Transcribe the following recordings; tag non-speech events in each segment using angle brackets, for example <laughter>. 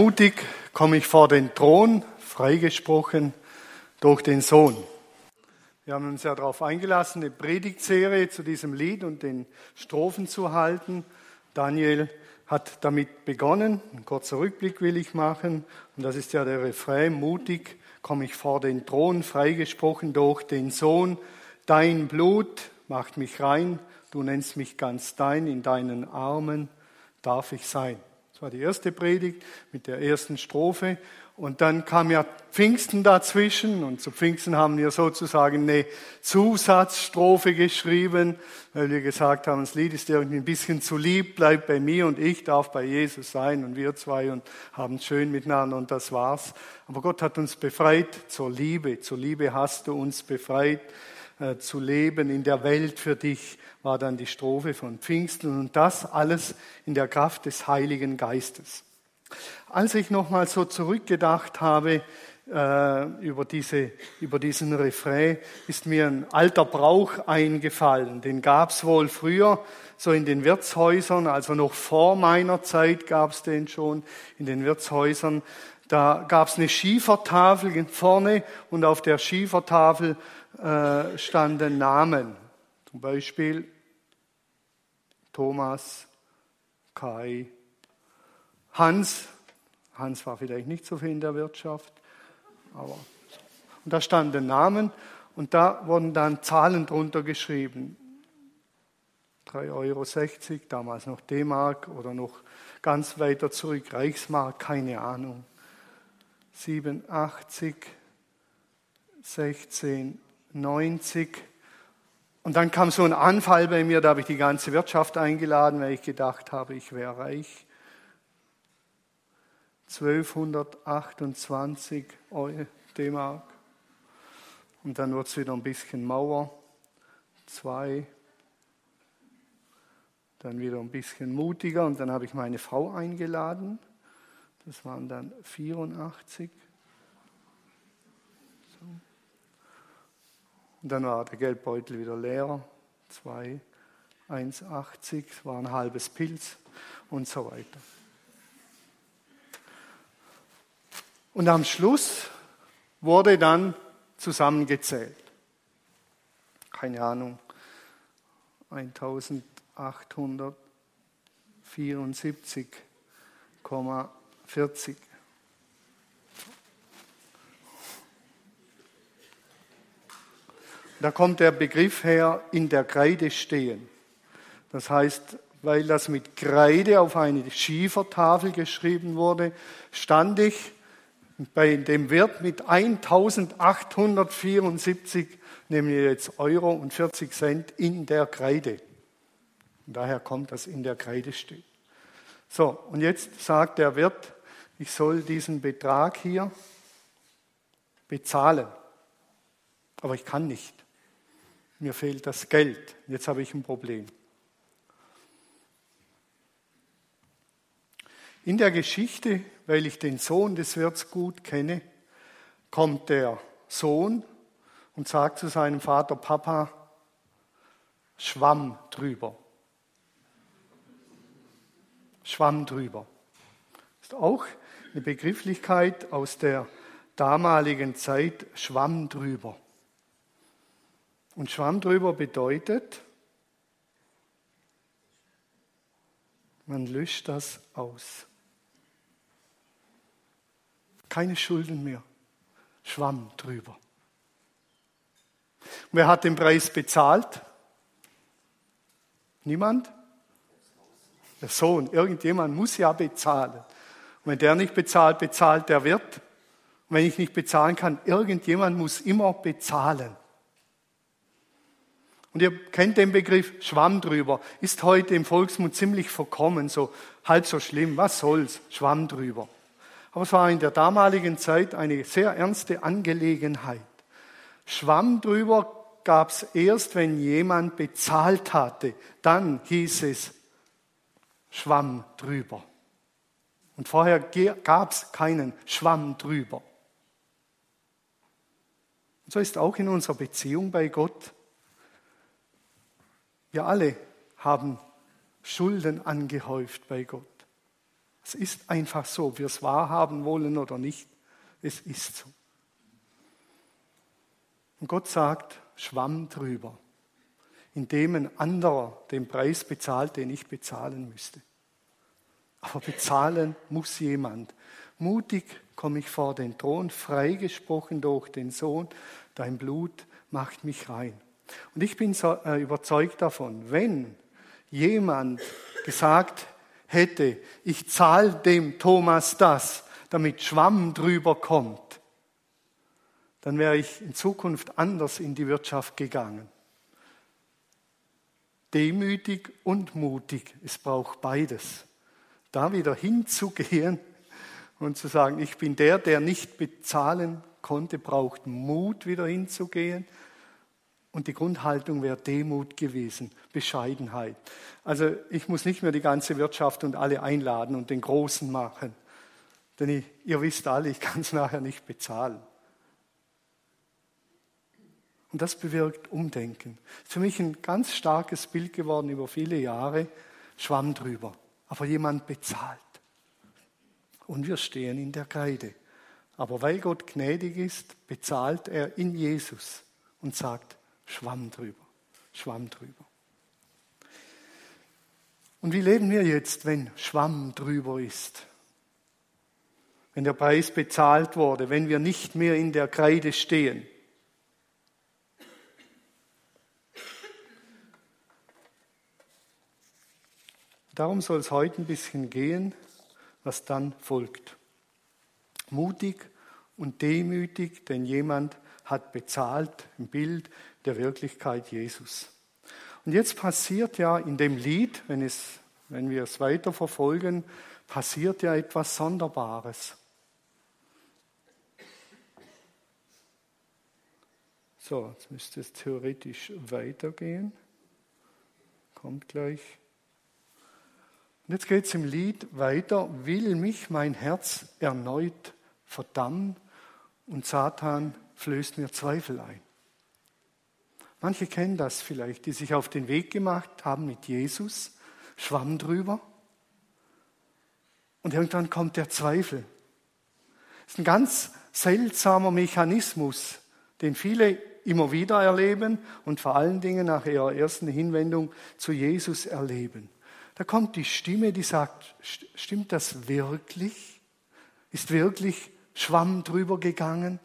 Mutig komme ich vor den Thron, freigesprochen durch den Sohn. Wir haben uns ja darauf eingelassen, eine Predigtserie zu diesem Lied und den Strophen zu halten. Daniel hat damit begonnen. Ein kurzer Rückblick will ich machen. Und das ist ja der Refrain. Mutig komme ich vor den Thron, freigesprochen durch den Sohn. Dein Blut macht mich rein. Du nennst mich ganz dein. In deinen Armen darf ich sein. Das war die erste Predigt mit der ersten Strophe. Und dann kam ja Pfingsten dazwischen und zu Pfingsten haben wir sozusagen eine Zusatzstrophe geschrieben, weil wir gesagt haben, das Lied ist irgendwie ein bisschen zu lieb, bleibt bei mir und ich darf bei Jesus sein und wir zwei und haben es schön miteinander und das war's. Aber Gott hat uns befreit zur Liebe. Zur Liebe hast du uns befreit zu leben in der Welt für dich war dann die Strophe von Pfingsten und das alles in der Kraft des Heiligen Geistes. Als ich nochmal so zurückgedacht habe äh, über, diese, über diesen Refrain, ist mir ein alter Brauch eingefallen. Den gab es wohl früher so in den Wirtshäusern, also noch vor meiner Zeit gab es den schon in den Wirtshäusern. Da gab es eine Schiefertafel vorne und auf der Schiefertafel äh, standen Namen. Zum Beispiel Thomas, Kai, Hans. Hans war vielleicht nicht so viel in der Wirtschaft, aber und da standen Namen und da wurden dann Zahlen drunter geschrieben. 3,60 Euro, damals noch D-Mark oder noch ganz weiter zurück, Reichsmark, keine Ahnung. 87, 16, 90. Und dann kam so ein Anfall bei mir, da habe ich die ganze Wirtschaft eingeladen, weil ich gedacht habe, ich wäre reich. 1228 D-Mark. Und dann wird es wieder ein bisschen Mauer. Zwei. Dann wieder ein bisschen mutiger. Und dann habe ich meine Frau eingeladen. Das waren dann 84. Und dann war der Geldbeutel wieder leer. 2, 1,80, es war ein halbes Pilz und so weiter. Und am Schluss wurde dann zusammengezählt. Keine Ahnung, 1874,40. Da kommt der Begriff her, in der Kreide stehen. Das heißt, weil das mit Kreide auf eine Schiefertafel geschrieben wurde, stand ich bei dem Wirt mit 1874, nämlich jetzt Euro und 40 Cent in der Kreide. Und daher kommt das in der Kreide stehen. So, und jetzt sagt der Wirt, ich soll diesen Betrag hier bezahlen. Aber ich kann nicht mir fehlt das Geld, jetzt habe ich ein Problem. In der Geschichte, weil ich den Sohn des Wirts gut kenne, kommt der Sohn und sagt zu seinem Vater, Papa, Schwamm drüber. Schwamm drüber. Ist auch eine Begrifflichkeit aus der damaligen Zeit, Schwamm drüber. Und Schwamm drüber bedeutet, man löscht das aus. Keine Schulden mehr. Schwamm drüber. Wer hat den Preis bezahlt? Niemand? Der Sohn. Irgendjemand muss ja bezahlen. Und wenn der nicht bezahlt, bezahlt der Wirt. Und wenn ich nicht bezahlen kann, irgendjemand muss immer bezahlen. Und ihr kennt den Begriff Schwamm drüber. Ist heute im Volksmund ziemlich verkommen, so halb so schlimm. Was soll's? Schwamm drüber. Aber es war in der damaligen Zeit eine sehr ernste Angelegenheit. Schwamm drüber gab es erst, wenn jemand bezahlt hatte. Dann hieß es Schwamm drüber. Und vorher gab es keinen Schwamm drüber. Und so ist auch in unserer Beziehung bei Gott. Wir alle haben Schulden angehäuft bei Gott. Es ist einfach so, ob wir es wahrhaben wollen oder nicht. Es ist so. Und Gott sagt, schwamm drüber, indem ein anderer den Preis bezahlt, den ich bezahlen müsste. Aber bezahlen muss jemand. Mutig komme ich vor den Thron, freigesprochen durch den Sohn, dein Blut macht mich rein. Und ich bin so, äh, überzeugt davon, wenn jemand gesagt hätte, ich zahle dem Thomas das, damit Schwamm drüber kommt, dann wäre ich in Zukunft anders in die Wirtschaft gegangen. Demütig und mutig, es braucht beides. Da wieder hinzugehen und zu sagen, ich bin der, der nicht bezahlen konnte, braucht Mut, wieder hinzugehen und die Grundhaltung wäre Demut gewesen, Bescheidenheit. Also ich muss nicht mehr die ganze Wirtschaft und alle einladen und den Großen machen. Denn ich, ihr wisst alle, ich kann es <laughs> nachher nicht bezahlen. Und das bewirkt Umdenken. Für mich ein ganz starkes Bild geworden über viele Jahre. Schwamm drüber. Aber jemand bezahlt. Und wir stehen in der Kreide. Aber weil Gott gnädig ist, bezahlt er in Jesus und sagt, Schwamm drüber, Schwamm drüber. Und wie leben wir jetzt, wenn Schwamm drüber ist? Wenn der Preis bezahlt wurde, wenn wir nicht mehr in der Kreide stehen? Darum soll es heute ein bisschen gehen, was dann folgt. Mutig und demütig, denn jemand hat bezahlt im Bild der Wirklichkeit Jesus. Und jetzt passiert ja in dem Lied, wenn, es, wenn wir es weiter verfolgen, passiert ja etwas Sonderbares. So, jetzt müsste es theoretisch weitergehen. Kommt gleich. Und jetzt geht es im Lied weiter. Will mich mein Herz erneut verdammen und Satan flößt mir Zweifel ein. Manche kennen das vielleicht, die sich auf den Weg gemacht haben mit Jesus, schwamm drüber und irgendwann kommt der Zweifel. Das ist ein ganz seltsamer Mechanismus, den viele immer wieder erleben und vor allen Dingen nach ihrer ersten Hinwendung zu Jesus erleben. Da kommt die Stimme, die sagt, stimmt das wirklich? Ist wirklich Schwamm drüber gegangen?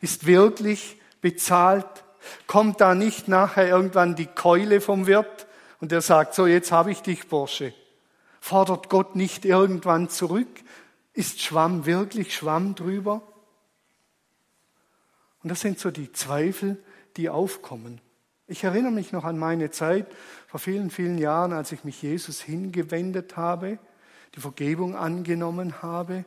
Ist wirklich bezahlt? Kommt da nicht nachher irgendwann die Keule vom Wirt und der sagt, so jetzt habe ich dich, Bursche. Fordert Gott nicht irgendwann zurück? Ist Schwamm wirklich Schwamm drüber? Und das sind so die Zweifel, die aufkommen. Ich erinnere mich noch an meine Zeit vor vielen, vielen Jahren, als ich mich Jesus hingewendet habe, die Vergebung angenommen habe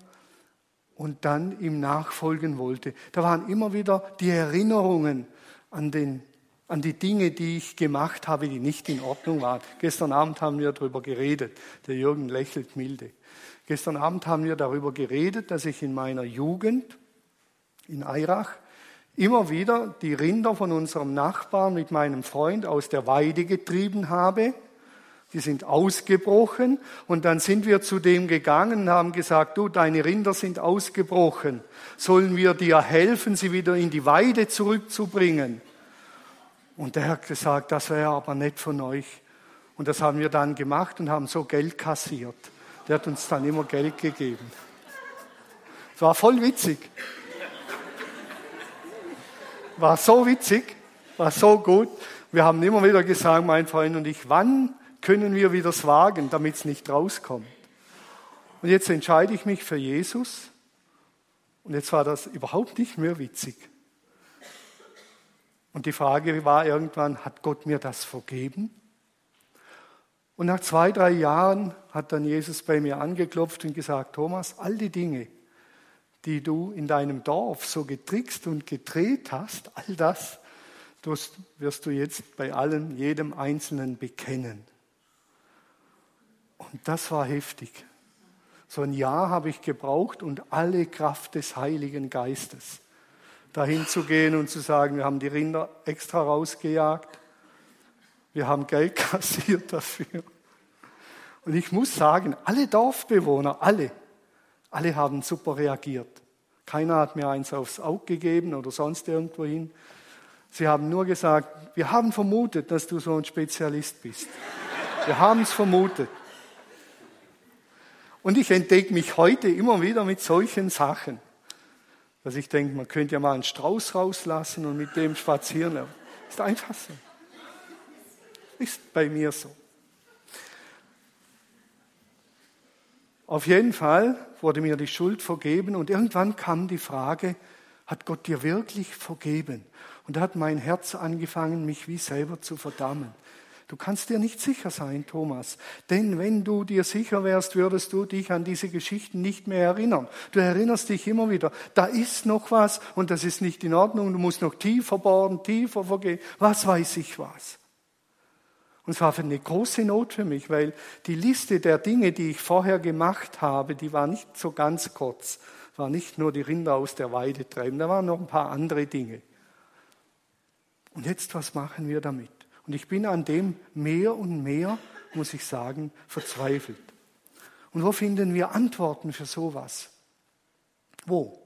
und dann ihm nachfolgen wollte. Da waren immer wieder die Erinnerungen an, den, an die Dinge, die ich gemacht habe, die nicht in Ordnung waren. Gestern Abend haben wir darüber geredet. Der Jürgen lächelt milde. Gestern Abend haben wir darüber geredet, dass ich in meiner Jugend in Eirach immer wieder die Rinder von unserem Nachbarn mit meinem Freund aus der Weide getrieben habe die sind ausgebrochen und dann sind wir zu dem gegangen und haben gesagt, du, deine Rinder sind ausgebrochen. Sollen wir dir helfen, sie wieder in die Weide zurückzubringen? Und der hat gesagt, das wäre aber nett von euch. Und das haben wir dann gemacht und haben so Geld kassiert. Der hat uns dann immer Geld gegeben. Es war voll witzig. War so witzig, war so gut. Wir haben immer wieder gesagt, mein Freund und ich, wann können wir wieder wagen, damit es nicht rauskommt. Und jetzt entscheide ich mich für Jesus. Und jetzt war das überhaupt nicht mehr witzig. Und die Frage war irgendwann, hat Gott mir das vergeben? Und nach zwei, drei Jahren hat dann Jesus bei mir angeklopft und gesagt, Thomas, all die Dinge, die du in deinem Dorf so getrickst und gedreht hast, all das wirst du jetzt bei allen, jedem Einzelnen bekennen. Und das war heftig. So ein Jahr habe ich gebraucht und alle Kraft des Heiligen Geistes. Dahin zu gehen und zu sagen, wir haben die Rinder extra rausgejagt, wir haben Geld <laughs> kassiert dafür. Und ich muss sagen, alle Dorfbewohner, alle, alle haben super reagiert. Keiner hat mir eins aufs Auge gegeben oder sonst irgendwo hin. Sie haben nur gesagt, wir haben vermutet, dass du so ein Spezialist bist. Wir haben es vermutet. Und ich entdecke mich heute immer wieder mit solchen Sachen, dass ich denke, man könnte ja mal einen Strauß rauslassen und mit dem spazieren. Ist einfach so. Ist bei mir so. Auf jeden Fall wurde mir die Schuld vergeben und irgendwann kam die Frage, hat Gott dir wirklich vergeben? Und da hat mein Herz angefangen, mich wie selber zu verdammen. Du kannst dir nicht sicher sein, Thomas, denn wenn du dir sicher wärst, würdest du dich an diese Geschichten nicht mehr erinnern. Du erinnerst dich immer wieder, da ist noch was und das ist nicht in Ordnung, du musst noch tiefer bohren, tiefer vergehen, was weiß ich was. Und es war eine große Not für mich, weil die Liste der Dinge, die ich vorher gemacht habe, die war nicht so ganz kurz. War nicht nur die Rinder aus der Weide treiben, da waren noch ein paar andere Dinge. Und jetzt, was machen wir damit? Und ich bin an dem mehr und mehr, muss ich sagen, verzweifelt. Und wo finden wir Antworten für sowas? Wo?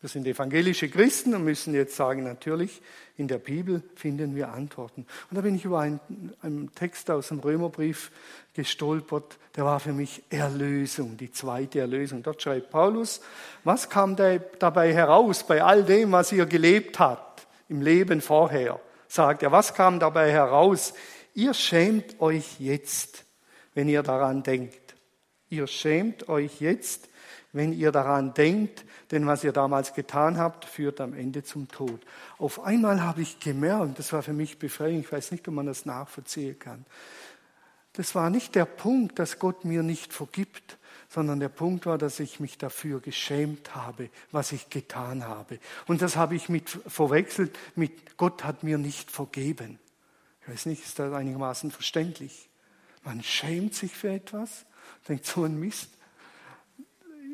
Wir sind evangelische Christen und müssen jetzt sagen, natürlich, in der Bibel finden wir Antworten. Und da bin ich über einen, einen Text aus dem Römerbrief gestolpert, der war für mich Erlösung, die zweite Erlösung. Dort schreibt Paulus, was kam dabei heraus bei all dem, was ihr gelebt habt im Leben vorher? Sagt er, was kam dabei heraus? Ihr schämt euch jetzt, wenn ihr daran denkt. Ihr schämt euch jetzt, wenn ihr daran denkt, denn was ihr damals getan habt, führt am Ende zum Tod. Auf einmal habe ich gemerkt, das war für mich befreiend, ich weiß nicht, ob man das nachvollziehen kann. Das war nicht der Punkt, dass Gott mir nicht vergibt, sondern der Punkt war, dass ich mich dafür geschämt habe, was ich getan habe. Und das habe ich mit verwechselt mit Gott hat mir nicht vergeben. Ich weiß nicht, ist das einigermaßen verständlich? Man schämt sich für etwas, denkt so ein Mist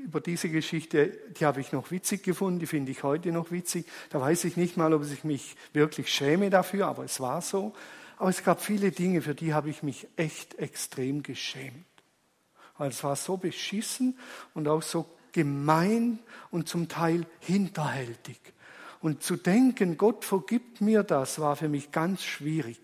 über diese Geschichte, die habe ich noch witzig gefunden, die finde ich heute noch witzig. Da weiß ich nicht mal, ob ich mich wirklich schäme dafür, aber es war so. Aber es gab viele Dinge, für die habe ich mich echt extrem geschämt. Weil es war so beschissen und auch so gemein und zum Teil hinterhältig. Und zu denken, Gott vergibt mir das, war für mich ganz schwierig.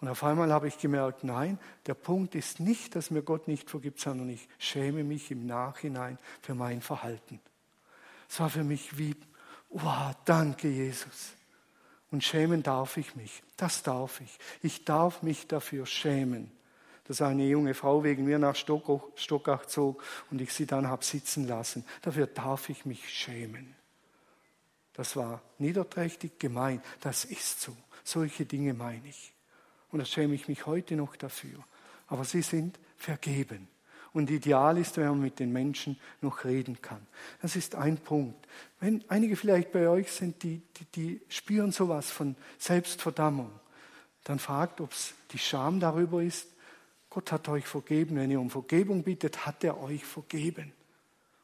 Und auf einmal habe ich gemerkt, nein, der Punkt ist nicht, dass mir Gott nicht vergibt, sondern ich schäme mich im Nachhinein für mein Verhalten. Es war für mich wie, wow, danke Jesus. Und schämen darf ich mich. Das darf ich. Ich darf mich dafür schämen, dass eine junge Frau wegen mir nach Stockach zog und ich sie dann habe sitzen lassen. Dafür darf ich mich schämen. Das war niederträchtig gemein. Das ist so. Solche Dinge meine ich. Und da schäme ich mich heute noch dafür. Aber sie sind vergeben. Und ideal ist, wenn man mit den Menschen noch reden kann. Das ist ein Punkt. Wenn einige vielleicht bei euch sind, die, die, die spüren sowas von Selbstverdammung, dann fragt, ob es die Scham darüber ist. Gott hat euch vergeben. Wenn ihr um Vergebung bittet, hat er euch vergeben.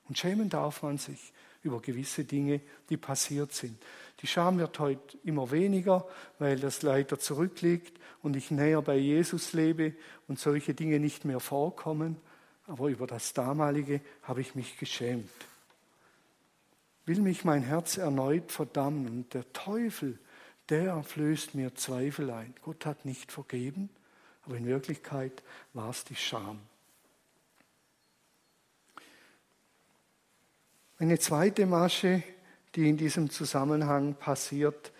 Und schämen darf man sich über gewisse Dinge, die passiert sind. Die Scham wird heute immer weniger, weil das leider zurückliegt und ich näher bei Jesus lebe und solche Dinge nicht mehr vorkommen. Aber über das damalige habe ich mich geschämt. Will mich mein Herz erneut verdammen und der Teufel, der flößt mir Zweifel ein. Gott hat nicht vergeben, aber in Wirklichkeit war es die Scham. Eine zweite Masche, die in diesem Zusammenhang passiert,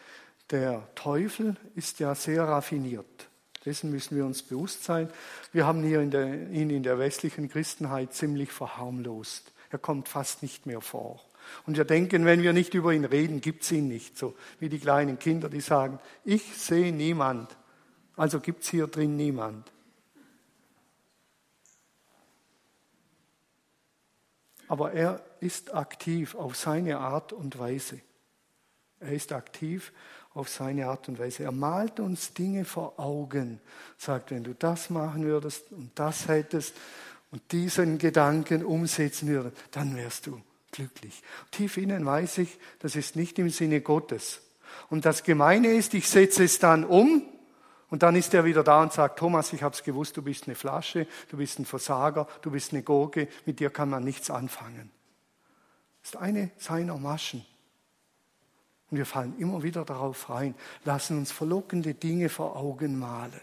der Teufel ist ja sehr raffiniert. Dessen müssen wir uns bewusst sein. Wir haben in der, ihn in der westlichen Christenheit ziemlich verharmlost. Er kommt fast nicht mehr vor. Und wir denken, wenn wir nicht über ihn reden, gibt es ihn nicht. So wie die kleinen Kinder, die sagen, ich sehe niemand. Also gibt es hier drin niemand. Aber er ist aktiv auf seine Art und Weise. Er ist aktiv auf seine Art und Weise. Er malt uns Dinge vor Augen, sagt, wenn du das machen würdest und das hättest und diesen Gedanken umsetzen würdest, dann wärst du glücklich. Tief innen weiß ich, das ist nicht im Sinne Gottes. Und das Gemeine ist, ich setze es dann um Und dann ist er wieder da und sagt, Thomas, ich habe es gewusst, du bist eine Flasche, du bist ein Versager, du bist eine Gurke, mit dir kann man nichts anfangen. Das ist eine seiner Maschen. Und wir fallen immer wieder darauf rein, lassen uns verlockende Dinge vor Augen malen.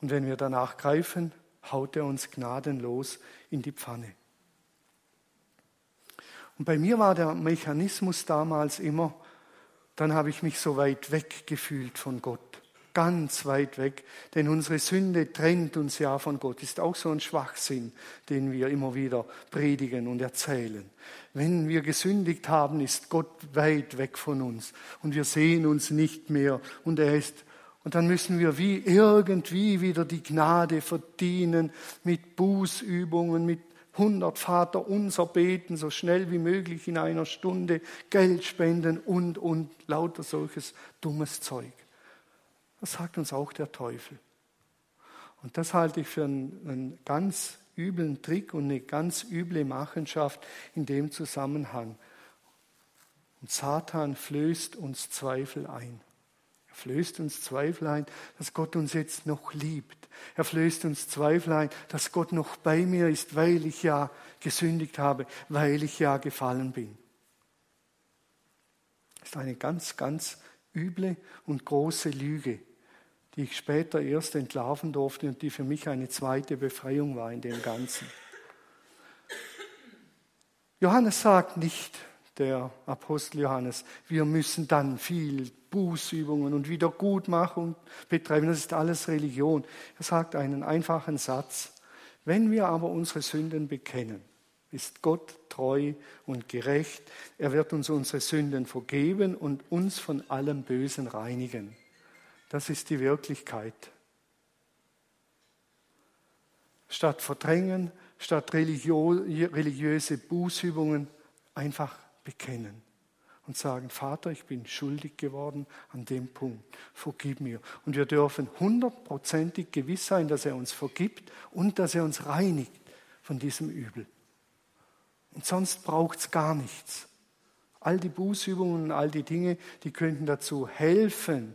Und wenn wir danach greifen, haut er uns gnadenlos in die Pfanne. Und bei mir war der Mechanismus damals immer, dann habe ich mich so weit weg gefühlt von Gott. Ganz weit weg. Denn unsere Sünde trennt uns ja von Gott. Ist auch so ein Schwachsinn, den wir immer wieder predigen und erzählen. Wenn wir gesündigt haben, ist Gott weit weg von uns. Und wir sehen uns nicht mehr. Und er ist und dann müssen wir wie irgendwie wieder die Gnade verdienen mit Bußübungen, mit 100 Vater unser beten, so schnell wie möglich in einer Stunde, Geld spenden und, und lauter solches dummes Zeug. Das sagt uns auch der Teufel. Und das halte ich für einen, einen ganz üblen Trick und eine ganz üble Machenschaft in dem Zusammenhang. Und Satan flößt uns Zweifel ein. Er flößt uns Zweifel ein, dass Gott uns jetzt noch liebt. Er flößt uns Zweifel ein, dass Gott noch bei mir ist, weil ich ja gesündigt habe, weil ich ja gefallen bin. Das ist eine ganz, ganz üble und große Lüge, die ich später erst entlarven durfte und die für mich eine zweite Befreiung war in dem Ganzen. Johannes sagt nicht, der Apostel Johannes, wir müssen dann viel Bußübungen und Wiedergutmachung betreiben. Das ist alles Religion. Er sagt einen einfachen Satz. Wenn wir aber unsere Sünden bekennen, ist Gott treu und gerecht. Er wird uns unsere Sünden vergeben und uns von allem Bösen reinigen. Das ist die Wirklichkeit. Statt Verdrängen, statt religiöse Bußübungen einfach bekennen und sagen, Vater, ich bin schuldig geworden an dem Punkt, vergib mir. Und wir dürfen hundertprozentig gewiss sein, dass er uns vergibt und dass er uns reinigt von diesem Übel. Und sonst braucht es gar nichts. All die Bußübungen und all die Dinge, die könnten dazu helfen,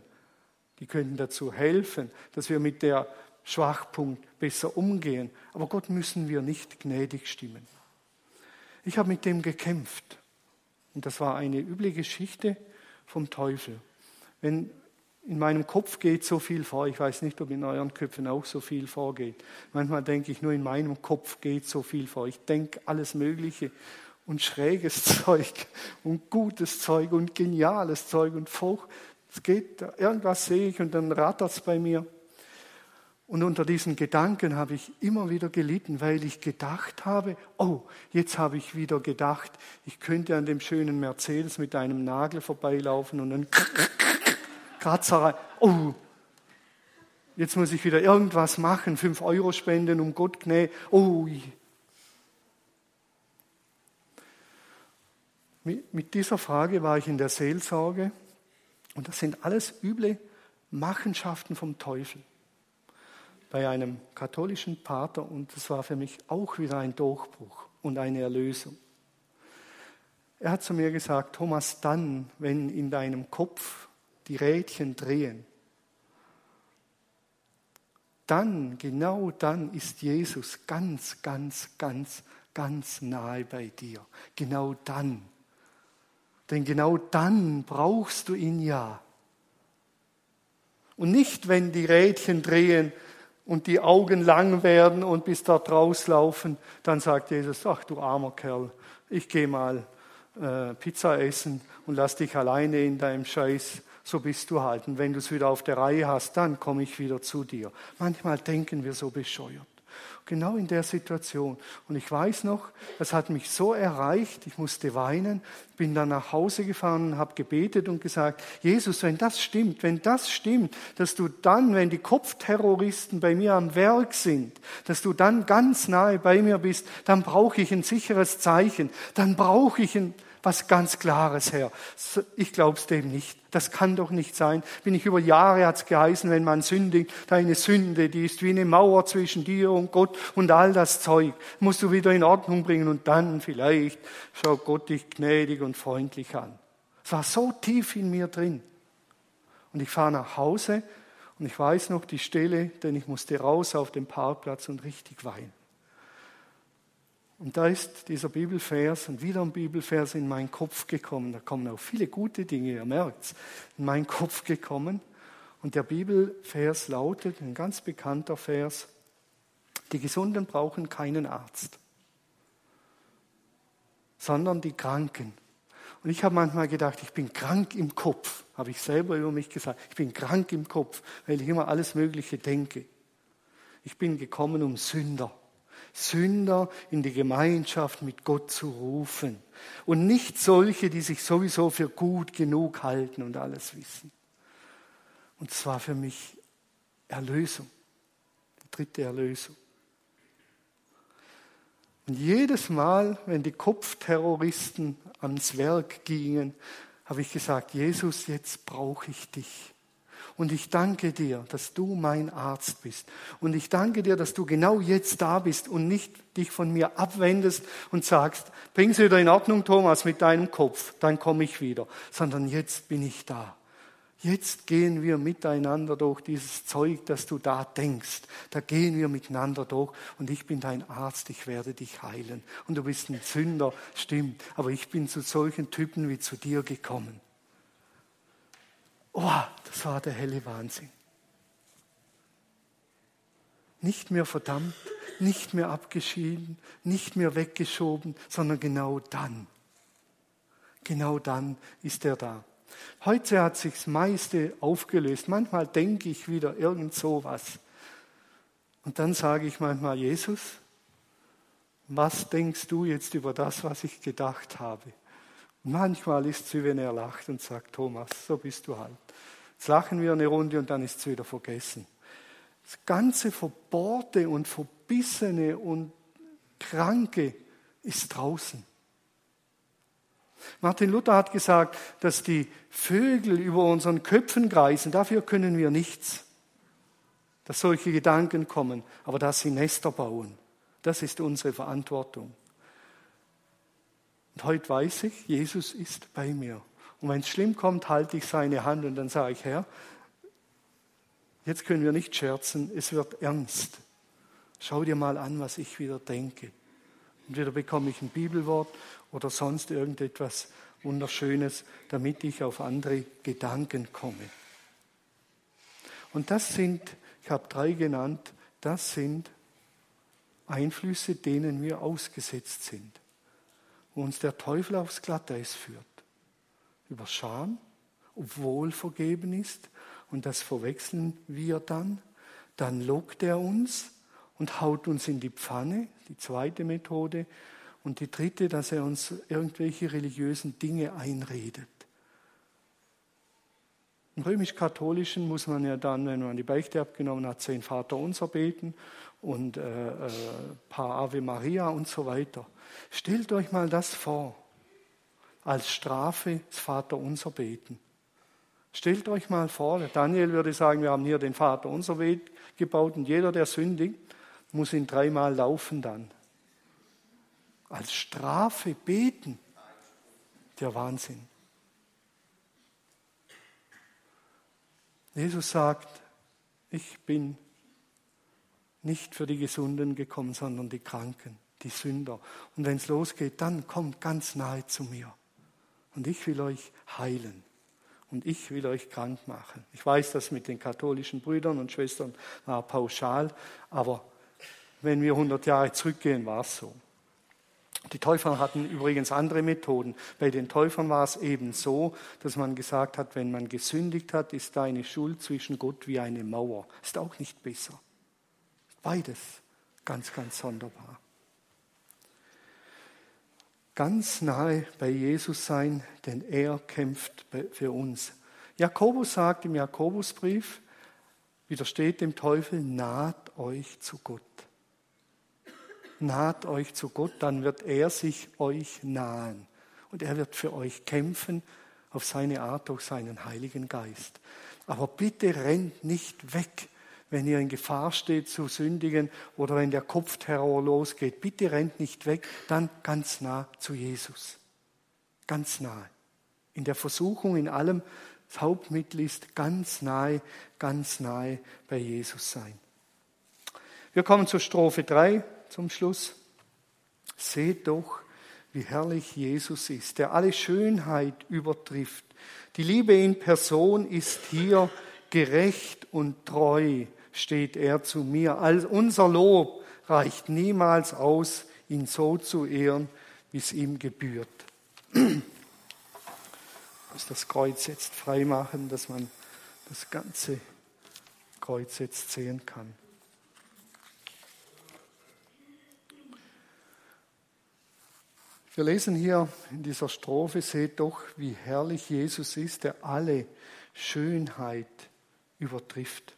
die könnten dazu helfen, dass wir mit der Schwachpunkt besser umgehen. Aber Gott müssen wir nicht gnädig stimmen. Ich habe mit dem gekämpft. Und das war eine üble Geschichte vom Teufel. Wenn in meinem Kopf geht so viel vor, ich weiß nicht, ob in euren Köpfen auch so viel vorgeht. Manchmal denke ich, nur in meinem Kopf geht so viel vor. Ich denke alles Mögliche und schräges <laughs> Zeug und gutes Zeug und geniales Zeug und Frucht. Es geht, irgendwas sehe ich und dann rattert es bei mir. Und unter diesen Gedanken habe ich immer wieder gelitten, weil ich gedacht habe, oh, jetzt habe ich wieder gedacht, ich könnte an dem schönen Mercedes mit einem Nagel vorbeilaufen und dann <laughs> Kratzerei. Oh, jetzt muss ich wieder irgendwas machen, fünf Euro spenden, um Gott gnä. Oh, mit dieser Frage war ich in der Seelsorge und das sind alles üble Machenschaften vom Teufel bei einem katholischen Pater und das war für mich auch wieder ein Durchbruch und eine Erlösung. Er hat zu mir gesagt, Thomas, dann, wenn in deinem Kopf die Rädchen drehen, dann, genau dann ist Jesus ganz, ganz, ganz, ganz nahe bei dir. Genau dann. Denn genau dann brauchst du ihn ja. Und nicht, wenn die Rädchen drehen und die Augen lang werden und bis dort rauslaufen, dann sagt Jesus, ach du armer Kerl, ich gehe mal äh, Pizza essen und lass dich alleine in deinem Scheiß, so bist du halt. Und wenn du es wieder auf der Reihe hast, dann komme ich wieder zu dir. Manchmal denken wir so bescheuert. Genau in der Situation. Und ich weiß noch, das hat mich so erreicht, ich musste weinen, bin dann nach Hause gefahren und habe gebetet und gesagt, Jesus, wenn das stimmt, wenn das stimmt, dass du dann, wenn die Kopfterroristen bei mir am Werk sind, dass du dann ganz nahe bei mir bist, dann brauche ich ein sicheres Zeichen, dann brauche ich ein was ganz Klares, Herr. Ich glaube es dem nicht. Das kann doch nicht sein. Bin ich über Jahre hat es geheißen, wenn man sündigt, deine Sünde, die ist wie eine Mauer zwischen dir und Gott und all das Zeug musst du wieder in Ordnung bringen und dann vielleicht schaut Gott dich gnädig und freundlich an. Es war so tief in mir drin. Und ich fahre nach Hause und ich weiß noch die Stelle, denn ich musste raus auf den Parkplatz und richtig weinen. Und da ist dieser Bibelvers und wieder ein Bibelvers in meinen Kopf gekommen. Da kommen auch viele gute Dinge, ihr merkt es, in meinen Kopf gekommen. Und der Bibelvers lautet, ein ganz bekannter Vers, die Gesunden brauchen keinen Arzt, sondern die Kranken. Und ich habe manchmal gedacht, ich bin krank im Kopf, habe ich selber über mich gesagt. Ich bin krank im Kopf, weil ich immer alles Mögliche denke. Ich bin gekommen, um Sünder Sünder in die Gemeinschaft mit Gott zu rufen und nicht solche, die sich sowieso für gut genug halten und alles wissen. Und zwar für mich Erlösung, die dritte Erlösung. Und jedes Mal, wenn die Kopfterroristen ans Werk gingen, habe ich gesagt, Jesus, jetzt brauche ich dich. Und ich danke dir, dass du mein Arzt bist. Und ich danke dir, dass du genau jetzt da bist und nicht dich von mir abwendest und sagst, bring sie wieder in Ordnung, Thomas, mit deinem Kopf, dann komme ich wieder. Sondern jetzt bin ich da. Jetzt gehen wir miteinander durch dieses Zeug, das du da denkst. Da gehen wir miteinander durch und ich bin dein Arzt, ich werde dich heilen. Und du bist ein Sünder, stimmt, aber ich bin zu solchen Typen wie zu dir gekommen. Oh, das war der helle Wahnsinn. Nicht mehr verdammt, nicht mehr abgeschieden, nicht mehr weggeschoben, sondern genau dann. Genau dann ist er da. Heute hat sich das meiste aufgelöst. Manchmal denke ich wieder irgend sowas. Und dann sage ich manchmal, Jesus, was denkst du jetzt über das, was ich gedacht habe? Manchmal ist es wie wenn er lacht und sagt, Thomas, so bist du halt. Jetzt lachen wir eine Runde und dann ist es wieder vergessen. Das ganze Verbohrte und Verbissene und Kranke ist draußen. Martin Luther hat gesagt, dass die Vögel über unseren Köpfen kreisen, dafür können wir nichts. Dass solche Gedanken kommen, aber dass sie Nester bauen, das ist unsere Verantwortung. Und heute weiß ich, Jesus ist bei mir. Und wenn es schlimm kommt, halte ich seine Hand und dann sage ich, Herr, jetzt können wir nicht scherzen, es wird ernst. Schau dir mal an, was ich wieder denke. Entweder bekomme ich ein Bibelwort oder sonst irgendetwas Wunderschönes, damit ich auf andere Gedanken komme. Und das sind, ich habe drei genannt, das sind Einflüsse, denen wir ausgesetzt sind wo uns der Teufel aufs Glatteis führt. Über Scham, obwohl vergeben ist, und das verwechseln wir dann. Dann lockt er uns und haut uns in die Pfanne, die zweite Methode. Und die dritte, dass er uns irgendwelche religiösen Dinge einredet. Im römisch-katholischen muss man ja dann, wenn man die Beichte abgenommen hat, zehn Vater unser beten und äh, äh, paar Ave Maria und so weiter. Stellt euch mal das vor, als Strafe das Vater unser beten. Stellt euch mal vor, Daniel würde sagen, wir haben hier den Vater unser Weg gebaut und jeder, der sündigt, muss ihn dreimal laufen dann. Als Strafe beten. Der Wahnsinn. Jesus sagt, ich bin nicht für die Gesunden gekommen, sondern die Kranken, die Sünder. Und wenn es losgeht, dann kommt ganz nahe zu mir. Und ich will euch heilen. Und ich will euch krank machen. Ich weiß, das mit den katholischen Brüdern und Schwestern war pauschal, aber wenn wir 100 Jahre zurückgehen, war es so. Die Täufer hatten übrigens andere Methoden. Bei den Täufern war es eben so, dass man gesagt hat, wenn man gesündigt hat, ist deine Schuld zwischen Gott wie eine Mauer. Ist auch nicht besser. Beides ganz, ganz sonderbar. Ganz nahe bei Jesus sein, denn er kämpft für uns. Jakobus sagt im Jakobusbrief, widersteht dem Teufel, naht euch zu Gott. Naht euch zu Gott, dann wird er sich euch nahen. Und er wird für euch kämpfen auf seine Art durch seinen Heiligen Geist. Aber bitte rennt nicht weg wenn ihr in Gefahr steht zu sündigen oder wenn der Kopfterror losgeht. Bitte rennt nicht weg, dann ganz nah zu Jesus. Ganz nah. In der Versuchung, in allem Das Hauptmittel ist ganz nahe, ganz nahe bei Jesus sein. Wir kommen zur Strophe 3 zum Schluss. Seht doch, wie herrlich Jesus ist, der alle Schönheit übertrifft. Die Liebe in Person ist hier gerecht und treu, steht er zu mir. All unser Lob reicht niemals aus, ihn so zu ehren, wie es ihm gebührt. <clears throat> Ich muss das Kreuz jetzt freimachen, dass man das ganze Kreuz jetzt sehen kann. Wir lesen hier in dieser Strophe, seht doch, wie herrlich Jesus ist, der alle Schönheit übertrifft.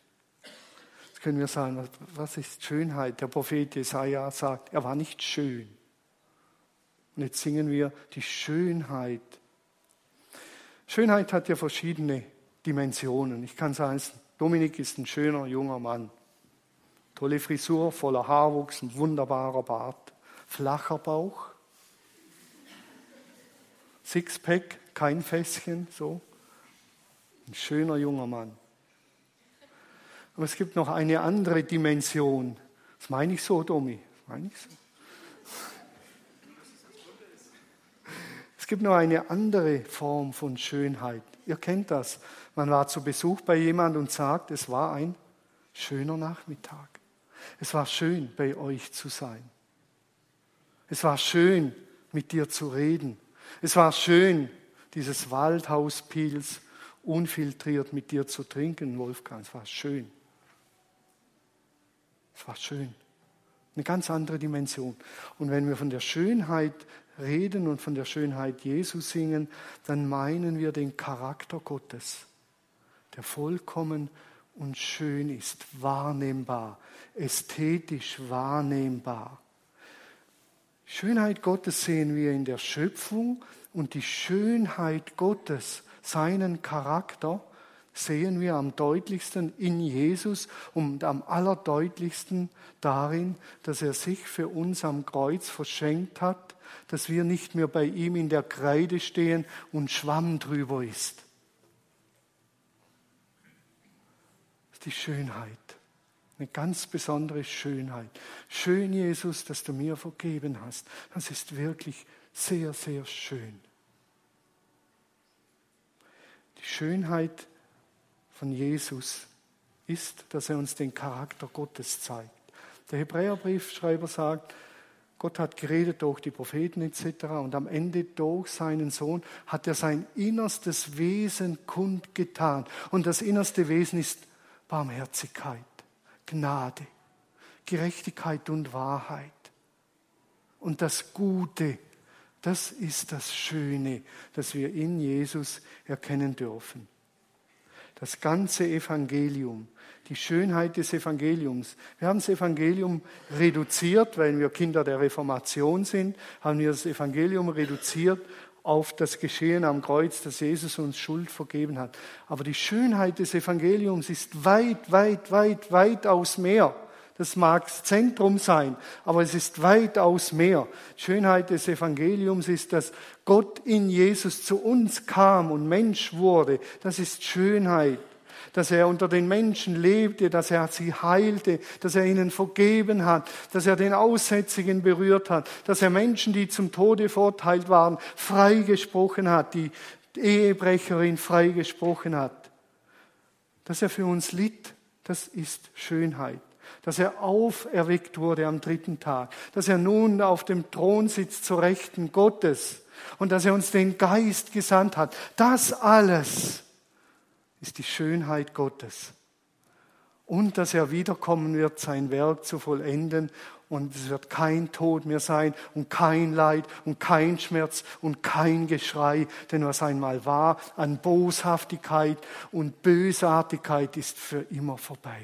Können wir sagen, was ist Schönheit? Der Prophet Jesaja sagt, er war nicht schön. Und jetzt singen wir die Schönheit. Schönheit hat ja verschiedene Dimensionen. Ich kann sagen, Dominik ist ein schöner junger Mann. Tolle Frisur, voller Haarwuchs, ein wunderbarer Bart, flacher Bauch Sixpack, kein Fässchen, so. Ein schöner junger Mann. Aber es gibt noch eine andere Dimension. Das meine ich so, Domi. Das meine ich so. Es gibt noch eine andere Form von Schönheit. Ihr kennt das. Man war zu Besuch bei jemand und sagt, es war ein schöner Nachmittag. Es war schön, bei euch zu sein. Es war schön, mit dir zu reden. Es war schön, dieses Waldhauspils unfiltriert mit dir zu trinken, Wolfgang. Es war schön. Es war schön. Eine ganz andere Dimension. Und wenn wir von der Schönheit reden und von der Schönheit Jesus singen, dann meinen wir den Charakter Gottes, der vollkommen und schön ist, wahrnehmbar, ästhetisch wahrnehmbar. Schönheit Gottes sehen wir in der Schöpfung und die Schönheit Gottes, seinen Charakter, sehen wir am deutlichsten in Jesus und am allerdeutlichsten darin, dass er sich für uns am Kreuz verschenkt hat, dass wir nicht mehr bei ihm in der Kreide stehen und Schwamm drüber ist. Das ist die Schönheit. Eine ganz besondere Schönheit. Schön, Jesus, dass du mir vergeben hast. Das ist wirklich sehr, sehr schön. Die Schönheit von Jesus ist, dass er uns den Charakter Gottes zeigt. Der Hebräerbriefschreiber sagt, Gott hat geredet durch die Propheten etc. Und am Ende durch seinen Sohn hat er sein innerstes Wesen kundgetan. Und das innerste Wesen ist Barmherzigkeit. Gnade, Gerechtigkeit und Wahrheit. Und das Gute, das ist das Schöne, das wir in Jesus erkennen dürfen. Das ganze Evangelium, die Schönheit des Evangeliums. Wir haben das Evangelium reduziert, weil wir Kinder der Reformation sind, haben wir das Evangelium reduziert auf das Geschehen am Kreuz, dass Jesus uns Schuld vergeben hat. Aber die Schönheit des Evangeliums ist weit, weit, weit, weitaus mehr. Das mag das Zentrum sein, aber es ist weitaus mehr. Schönheit des Evangeliums ist, dass Gott in Jesus zu uns kam und Mensch wurde. Das ist Schönheit dass er unter den Menschen lebte, dass er sie heilte, dass er ihnen vergeben hat, dass er den Aussätzigen berührt hat, dass er Menschen, die zum Tode verurteilt waren, freigesprochen hat, die Ehebrecherin freigesprochen hat, dass er für uns litt, das ist Schönheit dass er auferweckt wurde am dritten Tag, dass er nun auf dem Thron sitzt zur Rechten Gottes und dass er uns den Geist gesandt hat. Das alles ist die Schönheit Gottes. Und dass er wiederkommen wird, sein Werk zu vollenden. Und es wird kein Tod mehr sein und kein Leid und kein Schmerz und kein Geschrei. Denn was einmal war an Boshaftigkeit und Bösartigkeit ist für immer vorbei.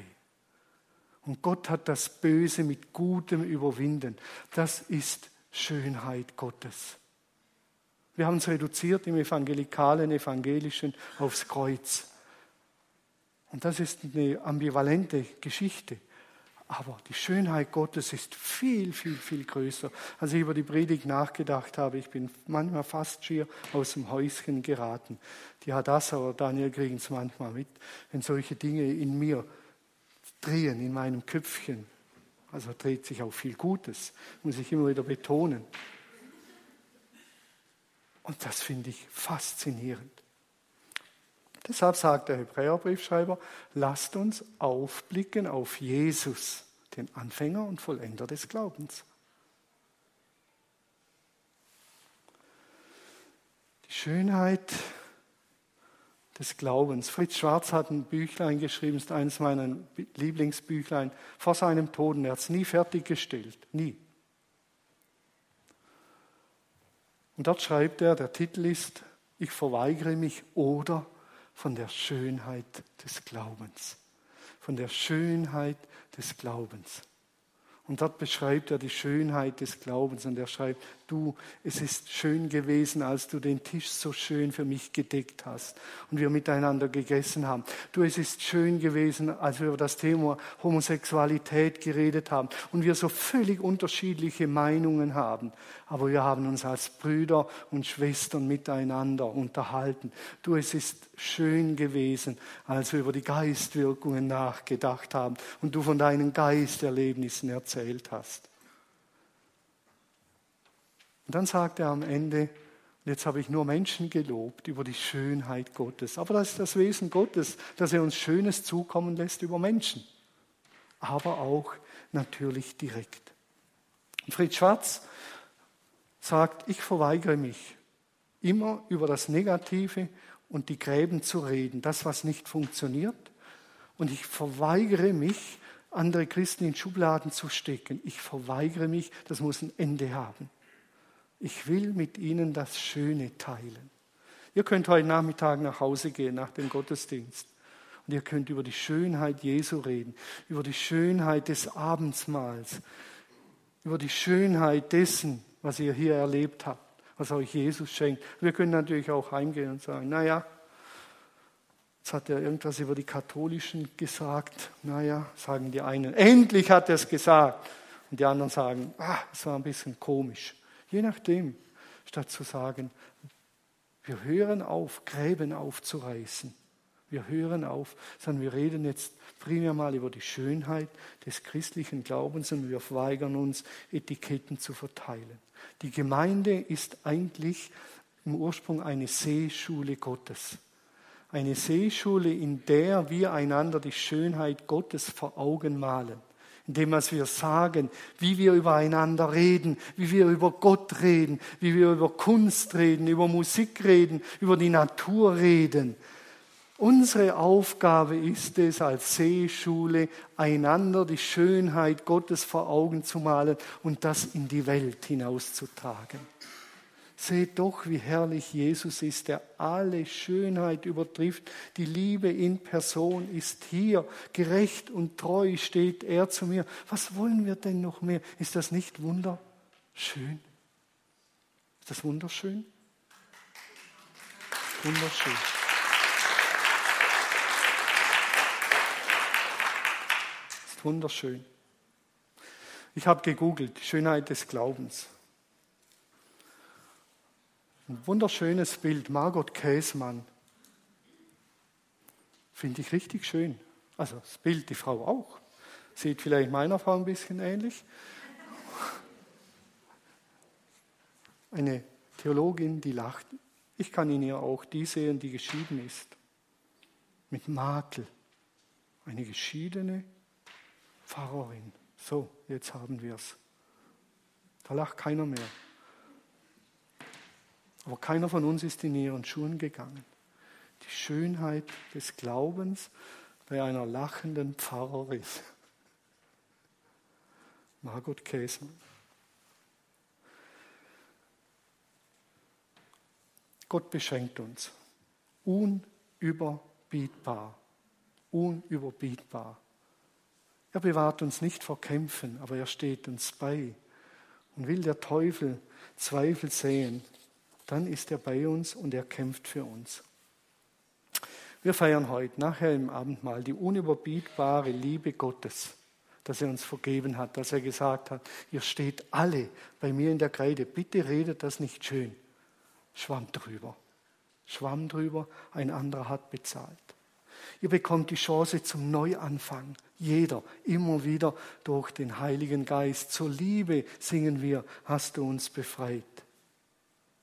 Und Gott hat das Böse mit Gutem überwinden. Das ist Schönheit Gottes. Wir haben es reduziert im evangelikalen, evangelischen aufs Kreuz. Und das ist eine ambivalente Geschichte. Aber die Schönheit Gottes ist viel, viel, viel größer. Als ich über die Predigt nachgedacht habe, ich bin manchmal fast schier aus dem Häuschen geraten. Die Hadassah oder Daniel kriegen es manchmal mit, wenn solche Dinge in mir drehen, in meinem Köpfchen. Also dreht sich auch viel Gutes, muss ich immer wieder betonen. Und das finde ich faszinierend. Deshalb sagt der Hebräerbriefschreiber, lasst uns aufblicken auf Jesus, den Anfänger und Vollender des Glaubens. Die Schönheit des Glaubens. Fritz Schwarz hat ein Büchlein geschrieben, ist eines meiner Lieblingsbüchlein, vor seinem Tod. Er hat es nie fertiggestellt, nie. Und dort schreibt er, der Titel ist, ich verweigere mich oder von der Schönheit des Glaubens. Von der Schönheit des Glaubens. Und dort beschreibt er die Schönheit des Glaubens und er schreibt, du, es ist schön gewesen, als du den Tisch so schön für mich gedeckt hast und wir miteinander gegessen haben. Du, es ist schön gewesen, als wir über das Thema Homosexualität geredet haben und wir so völlig unterschiedliche Meinungen haben. Aber wir haben uns als Brüder und Schwestern miteinander unterhalten. Du, es ist schön gewesen, als wir über die Geistwirkungen nachgedacht haben und du von deinen Geisterlebnissen erzählt hast. Und dann sagt er am Ende, jetzt habe ich nur Menschen gelobt über die Schönheit Gottes. Aber das ist das Wesen Gottes, dass er uns Schönes zukommen lässt über Menschen. Aber auch natürlich direkt. Fritz Schwarz sagt, ich verweigere mich immer über das Negative und die Gräben zu reden, das, was nicht funktioniert. Und ich verweigere mich, andere Christen in Schubladen zu stecken. Ich verweigere mich, das muss ein Ende haben. Ich will mit ihnen das Schöne teilen. Ihr könnt heute Nachmittag nach Hause gehen, nach dem Gottesdienst. Und ihr könnt über die Schönheit Jesu reden, über die Schönheit des Abendsmahls, über die Schönheit dessen, was ihr hier erlebt habt, was euch Jesus schenkt. Wir können natürlich auch heimgehen und sagen, naja, jetzt hat er irgendwas über die Katholischen gesagt. Naja, sagen die einen, endlich hat er es gesagt. Und die anderen sagen, ah, es war ein bisschen komisch. Je nachdem, statt zu sagen, wir hören auf, Gräben aufzureißen. Wir hören auf, sondern wir reden jetzt primär mal über die Schönheit des christlichen Glaubens und wir weigern uns, Etiketten zu verteilen. Die Gemeinde ist eigentlich im Ursprung eine Seeschule Gottes. Eine Seeschule, in der wir einander die Schönheit Gottes vor Augen malen indem was wir sagen, wie wir übereinander reden, wie wir über Gott reden, wie wir über Kunst reden, über Musik reden, über die Natur reden. Unsere Aufgabe ist es, als Seeschule einander die Schönheit Gottes vor Augen zu malen und das in die Welt hinauszutragen. Seht doch, wie herrlich Jesus ist, der alle Schönheit übertrifft. Die Liebe in Person ist hier. Gerecht und treu steht er zu mir. Was wollen wir denn noch mehr? Ist das nicht wunderschön? Ist das wunderschön? Wunderschön. Ist wunderschön. Ich habe gegoogelt, Schönheit des Glaubens. Ein wunderschönes Bild, Margot Käsmann. Finde ich richtig schön. Also das Bild, die Frau auch. Sieht vielleicht meiner Frau ein bisschen ähnlich. Eine Theologin, die lacht. Ich kann in ihr auch die sehen, die geschieden ist. Mit Makel. Eine geschiedene Pfarrerin. So, jetzt haben wir es. Da lacht keiner mehr. Aber keiner von uns ist in ihren Schuhen gegangen. Die Schönheit des Glaubens bei einer lachenden Pfarrerin. <laughs> Margot Käsmann. Gott beschenkt uns. Unüberbietbar. Unüberbietbar. Er bewahrt uns nicht vor Kämpfen, aber er steht uns bei. Und will der Teufel Zweifel sehen, dann ist er bei uns und er kämpft für uns. Wir feiern heute nachher im Abendmahl die unüberbietbare Liebe Gottes. dass er uns vergeben hat, dass er gesagt hat, ihr steht alle bei mir in der Kreide, bitte redet das nicht schön. Schwamm drüber. Schwamm drüber, ein anderer hat bezahlt. Ihr bekommt die Chance zum Neuanfang. Jeder, immer wieder durch den Heiligen Geist. Zur Liebe singen wir, hast du uns befreit.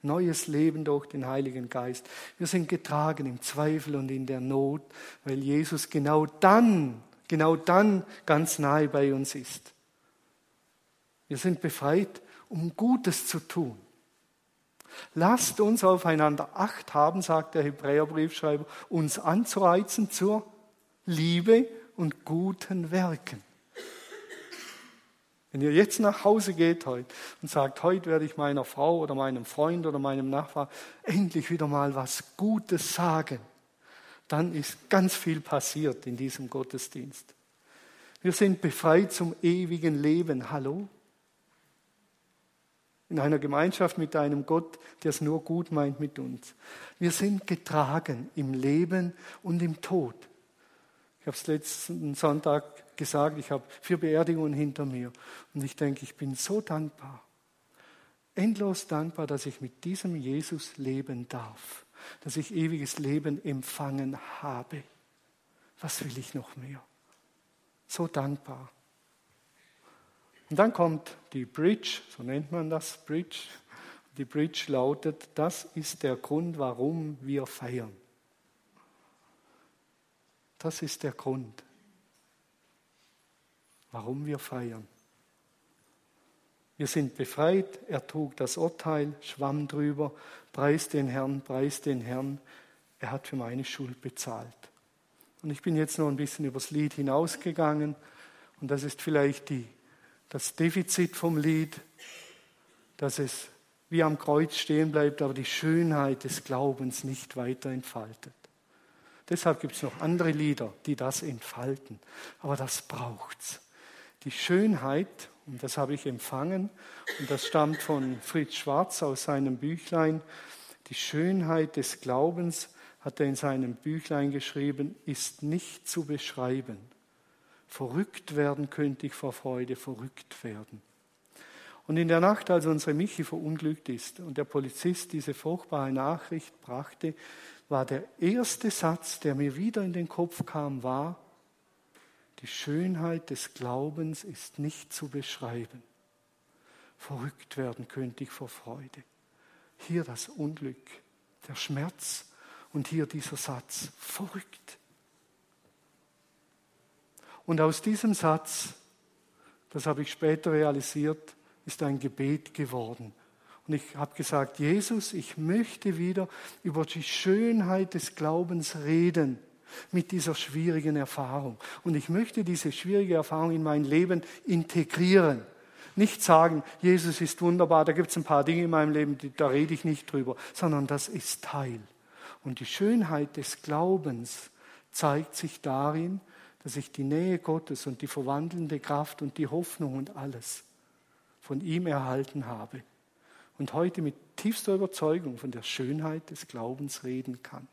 Neues Leben durch den Heiligen Geist. Wir sind getragen im Zweifel und in der Not, weil Jesus genau dann, genau dann ganz nahe bei uns ist. Wir sind befreit, um Gutes zu tun. Lasst uns aufeinander Acht haben, sagt der Hebräerbriefschreiber, uns anzureizen zur Liebe und guten Werken. Wenn ihr jetzt nach Hause geht heute und sagt, heute werde ich meiner Frau oder meinem Freund oder meinem Nachbar endlich wieder mal was Gutes sagen, dann ist ganz viel passiert in diesem Gottesdienst. Wir sind befreit zum ewigen Leben. Hallo? in einer Gemeinschaft mit einem Gott, der es nur gut meint mit uns. Wir sind getragen im Leben und im Tod. Ich habe es letzten Sonntag gesagt, ich habe vier Beerdigungen hinter mir und ich denke, ich bin so dankbar, endlos dankbar, dass ich mit diesem Jesus leben darf, dass ich ewiges Leben empfangen habe. Was will ich noch mehr? So dankbar. Und dann kommt die Bridge, so nennt man das, Bridge. Die Bridge lautet, das ist der Grund, warum wir feiern. Das ist der Grund, warum wir feiern. Wir sind befreit, er trug das Urteil, schwamm drüber, preis den Herrn, preis den Herrn, er hat für meine Schuld bezahlt. Und ich bin jetzt noch ein bisschen übers Lied hinausgegangen und das ist vielleicht die das Defizit vom Lied, dass es wie am Kreuz stehen bleibt, aber die Schönheit des Glaubens nicht weiter entfaltet. Deshalb gibt es noch andere Lieder, die das entfalten. Aber das braucht's. Die Schönheit, und das habe ich empfangen, und das stammt von Fritz Schwarz aus seinem Büchlein, die Schönheit des Glaubens, hat er in seinem Büchlein geschrieben, ist nicht zu beschreiben. Verrückt werden könnte ich vor Freude, verrückt werden. Und in der Nacht, als unsere Michi verunglückt ist und der Polizist diese furchtbare Nachricht brachte, war der erste Satz, der mir wieder in den Kopf kam, war, die Schönheit des Glaubens ist nicht zu beschreiben. Verrückt werden könnte ich vor Freude. Hier das Unglück, der Schmerz und hier dieser Satz, verrückt. Und aus diesem Satz, das habe ich später realisiert, ist ein Gebet geworden. Und ich habe gesagt, Jesus, ich möchte wieder über die Schönheit des Glaubens reden mit dieser schwierigen Erfahrung. Und ich möchte diese schwierige Erfahrung in mein Leben integrieren. Nicht sagen, Jesus ist wunderbar, da gibt es ein paar Dinge in meinem Leben, da rede ich nicht drüber, sondern das ist Teil. Und die Schönheit des Glaubens zeigt sich darin, dass ich die Nähe Gottes und die verwandelnde Kraft und die Hoffnung und alles von ihm erhalten habe und heute mit tiefster Überzeugung von der Schönheit des Glaubens reden kann.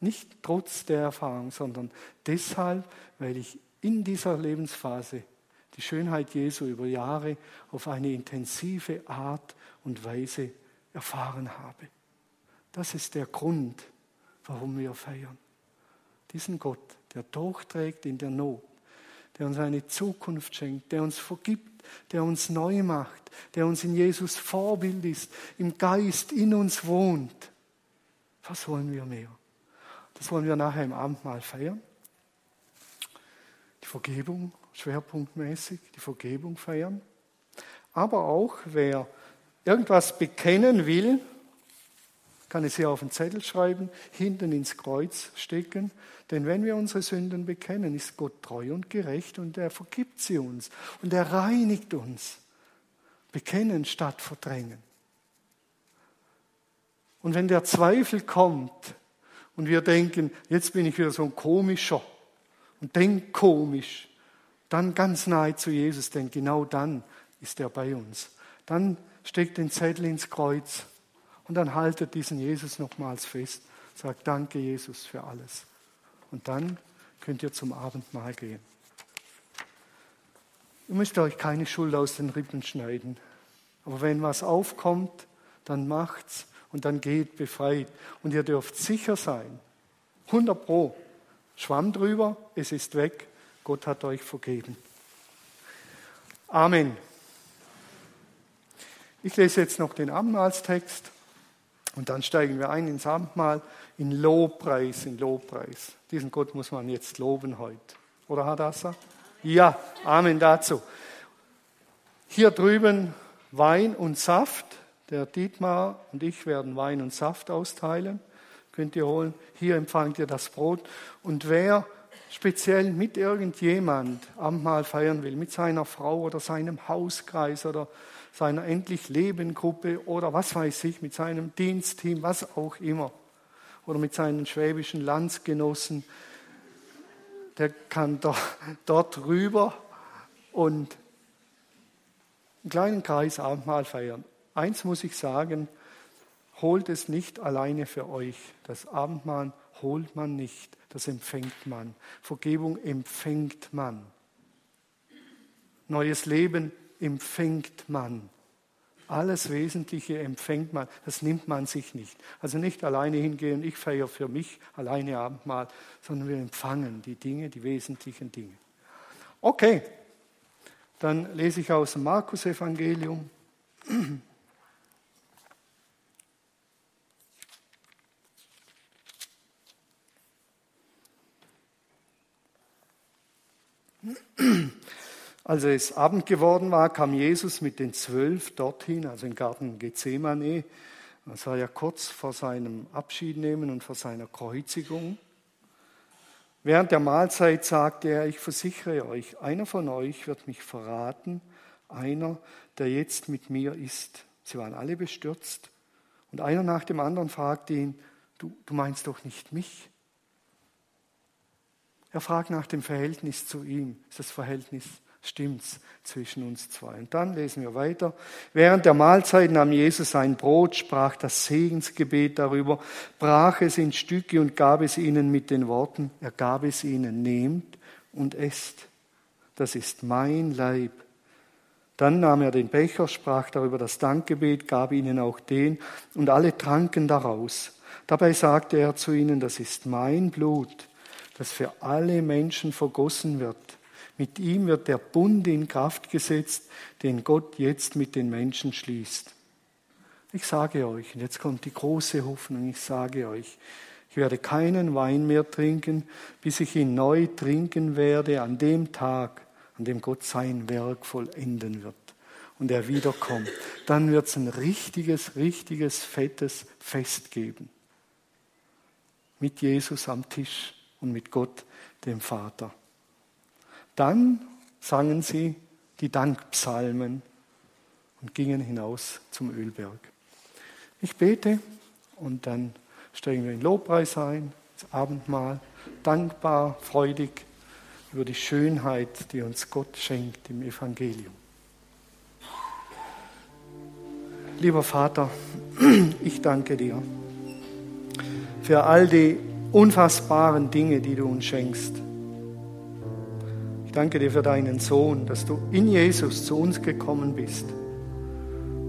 Nicht trotz der Erfahrung, sondern deshalb, weil ich in dieser Lebensphase die Schönheit Jesu über Jahre auf eine intensive Art und Weise erfahren habe. Das ist der Grund, warum wir feiern. Diesen Gott, der durchträgt in der Not, der uns eine Zukunft schenkt, der uns vergibt, der uns neu macht, der uns in Jesus Vorbild ist, im Geist in uns wohnt. Was wollen wir mehr? Das wollen wir nachher im Abendmahl feiern. Die Vergebung, schwerpunktmäßig, die Vergebung feiern. Aber auch, wer irgendwas bekennen will, kann es hier auf den Zettel schreiben, hinten ins Kreuz stecken. Denn wenn wir unsere Sünden bekennen, ist Gott treu und gerecht und er vergibt sie uns und er reinigt uns. Bekennen statt verdrängen. Und wenn der Zweifel kommt und wir denken, jetzt bin ich wieder so ein komischer und denk komisch, dann ganz nahe zu Jesus, denn genau dann ist er bei uns. Dann steckt den Zettel ins Kreuz und dann haltet diesen Jesus nochmals fest. Sagt Danke, Jesus, für alles. Und dann könnt ihr zum Abendmahl gehen. Ihr müsst euch keine Schuld aus den Rippen schneiden. Aber wenn was aufkommt, dann macht's und dann geht befreit. Und ihr dürft sicher sein, 100 Pro, Schwamm drüber, es ist weg, Gott hat euch vergeben. Amen. Ich lese jetzt noch den Abendmahlstext und dann steigen wir ein ins Abendmahl in Lobpreis, in Lobpreis. Diesen Gott muss man jetzt loben heute. Oder Hadassah? Ja, Amen dazu. Hier drüben Wein und Saft. Der Dietmar und ich werden Wein und Saft austeilen. Könnt ihr holen. Hier empfangt ihr das Brot. Und wer speziell mit irgendjemand Abendmahl feiern will, mit seiner Frau oder seinem Hauskreis oder seiner endlich Lebengruppe oder was weiß ich, mit seinem Dienstteam, was auch immer, oder mit seinen schwäbischen Landsgenossen, der kann dort, dort rüber und einen kleinen Kreis Abendmahl feiern. Eins muss ich sagen, holt es nicht alleine für euch. Das Abendmahl holt man nicht, das empfängt man. Vergebung empfängt man. Neues Leben empfängt man. Alles Wesentliche empfängt man, das nimmt man sich nicht. Also nicht alleine hingehen, ich feiere für mich alleine Abendmahl, sondern wir empfangen die Dinge, die wesentlichen Dinge. Okay, dann lese ich aus dem Markus-Evangelium. <clears throat> <clears throat> Als es Abend geworden war, kam Jesus mit den Zwölf dorthin, also im Garten Gethsemane. Das war ja kurz vor seinem Abschiednehmen und vor seiner Kreuzigung. Während der Mahlzeit sagte er, ich versichere euch, einer von euch wird mich verraten, einer, der jetzt mit mir ist. Sie waren alle bestürzt. Und einer nach dem anderen fragte ihn, du, du meinst doch nicht mich? Er fragt nach dem Verhältnis zu ihm. Ist das Verhältnis, stimmt's zwischen uns zwei? Und dann lesen wir weiter. Während der Mahlzeit nahm Jesus ein Brot, sprach das Segensgebet darüber, brach es in Stücke und gab es ihnen mit den Worten, er gab es ihnen, nehmt und esst. Das ist mein Leib. Dann nahm er den Becher, sprach darüber das Dankgebet, gab ihnen auch den, und alle tranken daraus. Dabei sagte er zu ihnen, das ist mein Blut das für alle Menschen vergossen wird. Mit ihm wird der Bund in Kraft gesetzt, den Gott jetzt mit den Menschen schließt. Ich sage euch, und jetzt kommt die große Hoffnung, ich sage euch, ich werde keinen Wein mehr trinken, bis ich ihn neu trinken werde an dem Tag, an dem Gott sein Werk vollenden wird und er wiederkommt. Dann wird es ein richtiges, richtiges, fettes Fest geben. Mit Jesus am Tisch und mit Gott, dem Vater. Dann sangen sie die Dankpsalmen und gingen hinaus zum Ölberg. Ich bete und dann steigen wir in Lobpreis ein, ins Abendmahl, dankbar, freudig über die Schönheit, die uns Gott schenkt im Evangelium. Lieber Vater, <clears throat> ich danke dir für all die unfassbaren Dinge, die du uns schenkst. Ich danke dir für deinen Sohn, dass du in Jesus zu uns gekommen bist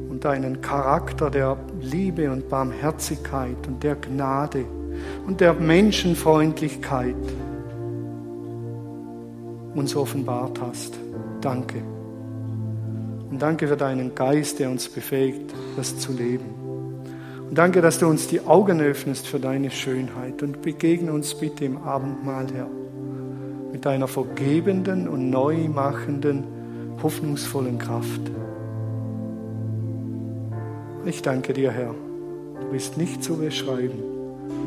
und deinen Charakter der Liebe und Barmherzigkeit und der Gnade und der Menschenfreundlichkeit uns offenbart hast. Danke. Und danke für deinen Geist, der uns befähigt, das zu leben. Danke, dass du uns die Augen öffnest für deine Schönheit und begegne uns bitte im Abendmahl, Herr, mit deiner vergebenden und neu machenden, hoffnungsvollen Kraft. Ich danke dir, Herr. Du bist nicht zu beschreiben,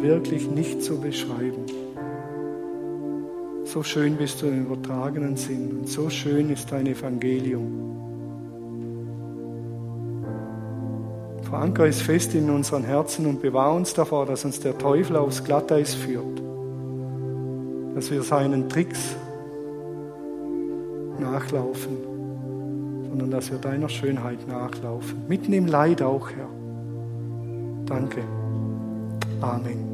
wirklich nicht zu beschreiben. So schön bist du im übertragenen Sinn und so schön ist dein Evangelium. Verankere es fest in unseren Herzen und bewahre uns davor, dass uns der Teufel aufs Glatteis führt. Dass wir seinen Tricks nachlaufen, sondern dass wir deiner Schönheit nachlaufen. Mitten im Leid auch, Herr. Danke. Amen.